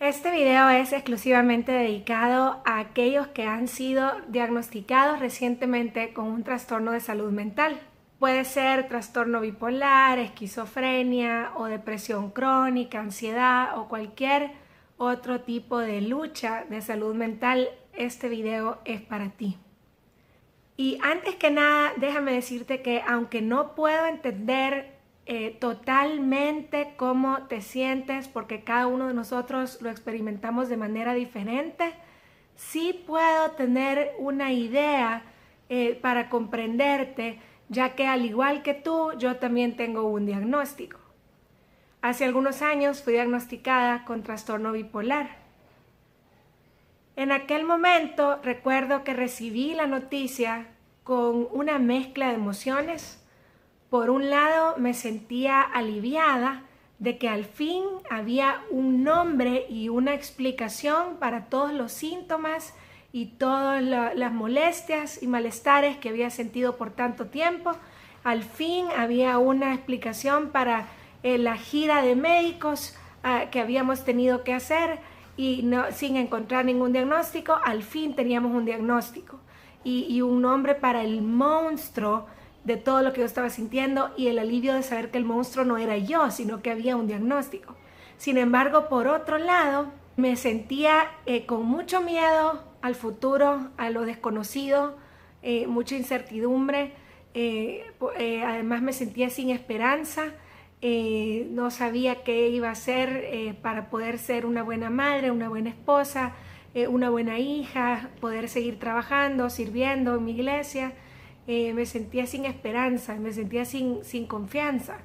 Este video es exclusivamente dedicado a aquellos que han sido diagnosticados recientemente con un trastorno de salud mental. Puede ser trastorno bipolar, esquizofrenia o depresión crónica, ansiedad o cualquier otro tipo de lucha de salud mental. Este video es para ti. Y antes que nada, déjame decirte que aunque no puedo entender eh, totalmente cómo te sientes, porque cada uno de nosotros lo experimentamos de manera diferente, sí puedo tener una idea eh, para comprenderte, ya que al igual que tú, yo también tengo un diagnóstico. Hace algunos años fui diagnosticada con trastorno bipolar. En aquel momento recuerdo que recibí la noticia con una mezcla de emociones por un lado, me sentía aliviada de que al fin había un nombre y una explicación para todos los síntomas y todas las molestias y malestares que había sentido por tanto tiempo. Al fin había una explicación para eh, la gira de médicos ah, que habíamos tenido que hacer y sin encontrar ningún diagnóstico, al fin teníamos un diagnóstico y, y un nombre para el monstruo de todo lo que yo estaba sintiendo y el alivio de saber que el monstruo no era yo, sino que había un diagnóstico. Sin embargo, por otro lado, me sentía eh, con mucho miedo al futuro, a lo desconocido, eh, mucha incertidumbre. Eh, además me sentía sin esperanza, no sabía qué iba a hacer para poder ser una buena madre, una buena esposa, una buena hija, poder seguir trabajando, sirviendo en mi iglesia. Eh, me sentía sin esperanza, me sentía sin, confianza.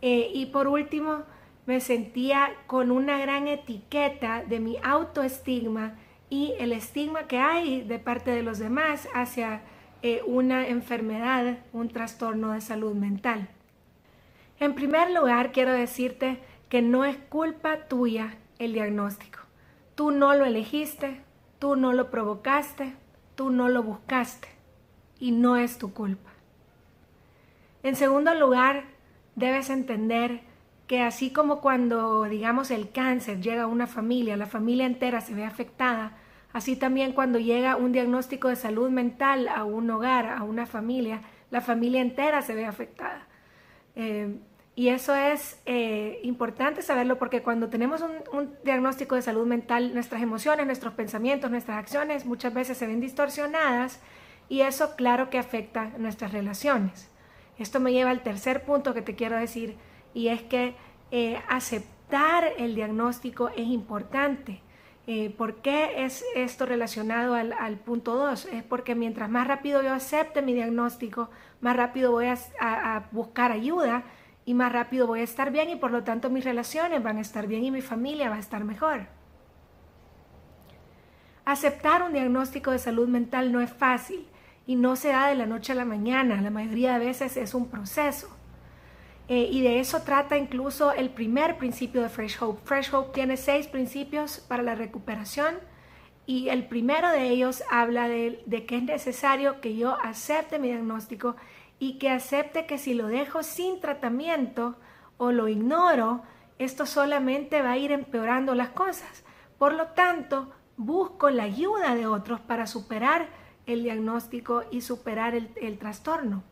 Eh, y por último, me sentía con una gran etiqueta de mi autoestigma y el estigma que hay de parte de los demás hacia eh, una enfermedad, un trastorno de salud mental. En primer lugar, quiero decirte que no es culpa tuya el diagnóstico. Tú no lo elegiste, tú no lo provocaste, tú no lo buscaste y no es tu culpa. En segundo lugar, debes entender que así como cuando, digamos, el cáncer llega a una familia, la familia entera se ve afectada, así también cuando llega un diagnóstico de salud mental a un hogar, a una familia, la familia entera se ve afectada. Eh, y eso es eh, importante saberlo porque cuando tenemos un, un, diagnóstico de salud mental, nuestras emociones, nuestros pensamientos, nuestras acciones muchas veces se ven distorsionadas y eso claro que afecta nuestras relaciones. Esto me lleva al tercer punto que te quiero decir y es que eh, aceptar el diagnóstico es importante. Eh, ¿Por qué es esto relacionado al, punto 2? Es porque mientras más rápido yo acepte mi diagnóstico, más rápido voy a, buscar ayuda y más rápido voy a estar bien y por lo tanto mis relaciones van a estar bien y mi familia va a estar mejor. Aceptar un diagnóstico de salud mental no es fácil y no se da de la noche a la mañana, la mayoría de veces es un proceso. Eh, y de eso trata incluso el primer principio de Fresh Hope. Fresh Hope tiene seis principios para la recuperación y el primero de ellos habla de, de que es necesario que yo acepte mi diagnóstico y que acepte que si lo dejo sin tratamiento o lo ignoro, esto solamente va a ir empeorando las cosas. Por lo tanto, busco la ayuda de otros para superar el diagnóstico y superar el, trastorno.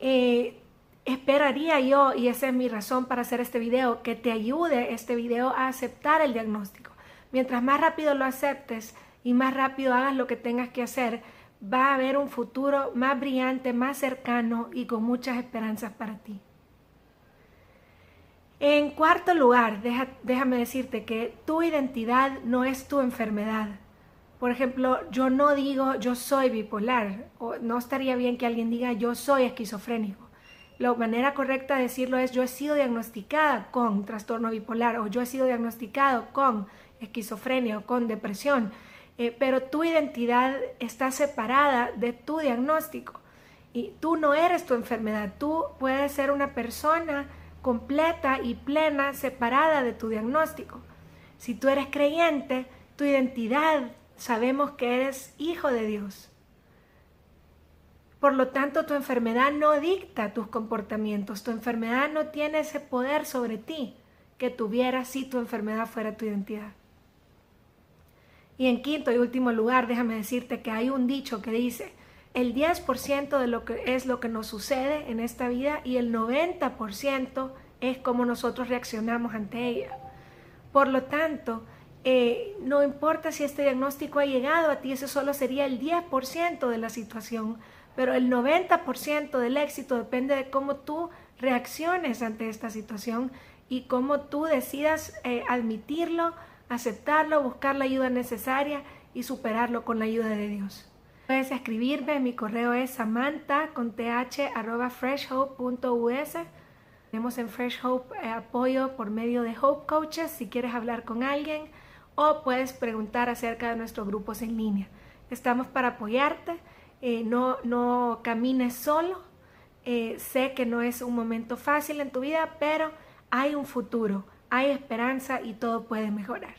Eh, esperaría yo, y esa es mi razón para hacer este video, que te ayude este video a aceptar el diagnóstico. Mientras más rápido lo aceptes y más rápido hagas lo que tengas que hacer, va a haber un futuro más brillante, más cercano y con muchas esperanzas para ti. En cuarto lugar, déjame decirte que tu identidad no es tu enfermedad. Por ejemplo, yo no digo yo soy bipolar, o no estaría bien que alguien diga yo soy esquizofrénico. la manera correcta de decirlo es yo he sido diagnosticada con trastorno bipolar o yo he sido diagnosticado con esquizofrenia o con depresión, eh, pero tu identidad está separada de tu diagnóstico y tú no eres tu enfermedad, tú puedes ser una persona completa y plena separada de tu diagnóstico. Si tú eres creyente, tu identidad sabemos que eres hijo de Dios. Por lo tanto, tu enfermedad no dicta tus comportamientos, tu enfermedad no tiene ese poder sobre ti que tuviera si tu enfermedad fuera tu identidad. Y en quinto y último lugar, déjame decirte que hay un dicho que dice, el 10% de lo que es lo que nos sucede en esta vida y el 90% es cómo nosotros reaccionamos ante ella. Por lo tanto, eh, no importa si este diagnóstico ha llegado a ti, ese solo sería el 10% de la situación, pero el 90% del éxito depende de cómo tú reacciones ante esta situación y cómo tú decidas eh, admitirlo, aceptarlo, buscar la ayuda necesaria y superarlo con la ayuda de Dios. Puedes escribirme, mi correo es samantha con th freshhope.us. Tenemos en Fresh Hope eh, apoyo por medio de Hope Coaches si quieres hablar con alguien o puedes preguntar acerca de nuestros grupos en línea. Estamos para apoyarte eh, no, no camines solo. Eh, sé que no es un momento fácil en tu vida, pero hay un futuro, hay esperanza y todo puede mejorar.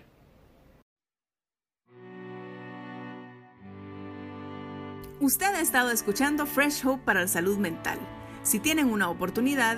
Usted ha estado escuchando Fresh Hope para la salud mental. Si tienen una oportunidad,